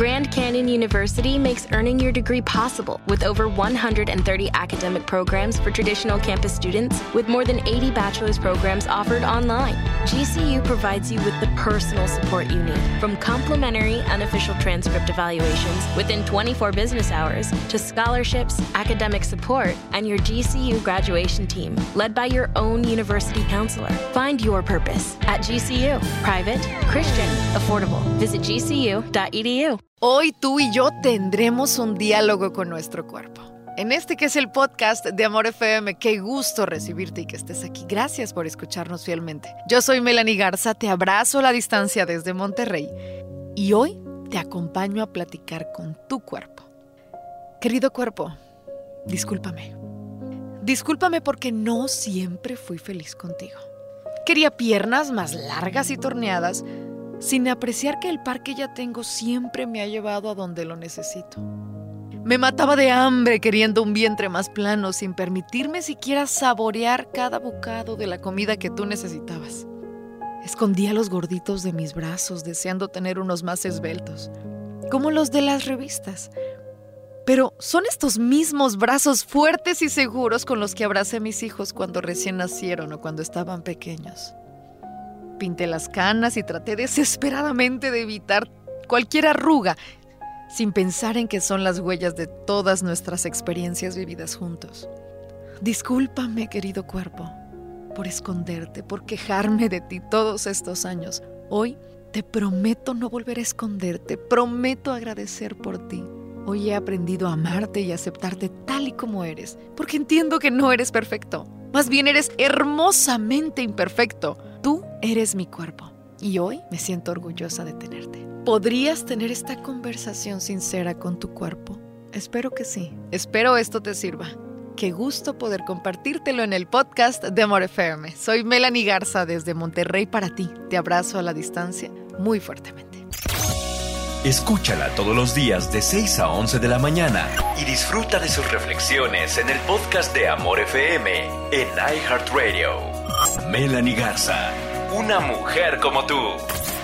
Grand Canyon University makes earning your degree possible with over 130 academic programs for traditional campus students, with more than 80 bachelor's programs offered online. GCU provides you with the personal support you need, from complimentary unofficial transcript evaluations within 24 business hours to scholarships, academic support, and your GCU graduation team, led by your own university counselor. Find your purpose at GCU. Private, Christian, affordable. Visit gcu.edu. Hoy tú y yo tendremos un diálogo con nuestro cuerpo. En este que es el podcast de Amor FM, qué gusto recibirte y que estés aquí. Gracias por escucharnos fielmente. Yo soy Melanie Garza, te abrazo a la distancia desde Monterrey y hoy te acompaño a platicar con tu cuerpo. Querido cuerpo, discúlpame. Discúlpame porque no siempre fui feliz contigo. Quería piernas más largas y torneadas, sin apreciar que el par que ya tengo siempre me ha llevado a donde lo necesito. Me mataba de hambre queriendo un vientre más plano sin permitirme siquiera saborear cada bocado de la comida que tú necesitabas. Escondía los gorditos de mis brazos deseando tener unos más esbeltos, como los de las revistas. Pero son estos mismos brazos fuertes y seguros con los que abracé a mis hijos cuando recién nacieron o cuando estaban pequeños. Pinté las canas y traté desesperadamente de evitar cualquier arruga, sin pensar en que son las huellas de todas nuestras experiencias vividas juntos. Discúlpame, querido cuerpo, por esconderte, por quejarme de ti todos estos años. Hoy te prometo no volver a esconderte, prometo agradecer por ti. Hoy he aprendido a amarte y aceptarte tal y como eres, porque entiendo que no eres perfecto. Más bien eres hermosamente imperfecto. Tú eres mi cuerpo y hoy me siento orgullosa de tenerte. ¿Podrías tener esta conversación sincera con tu cuerpo? Espero que sí. Espero esto te sirva. Qué gusto poder compartírtelo en el podcast de Amor FM. Soy Melanie Garza desde Monterrey para ti. Te abrazo a la distancia muy fuertemente. Escúchala todos los días de 6 a 11 de la mañana y disfruta de sus reflexiones en el podcast de Amor FM en iHeartRadio. Melanie Garza, una mujer como tú.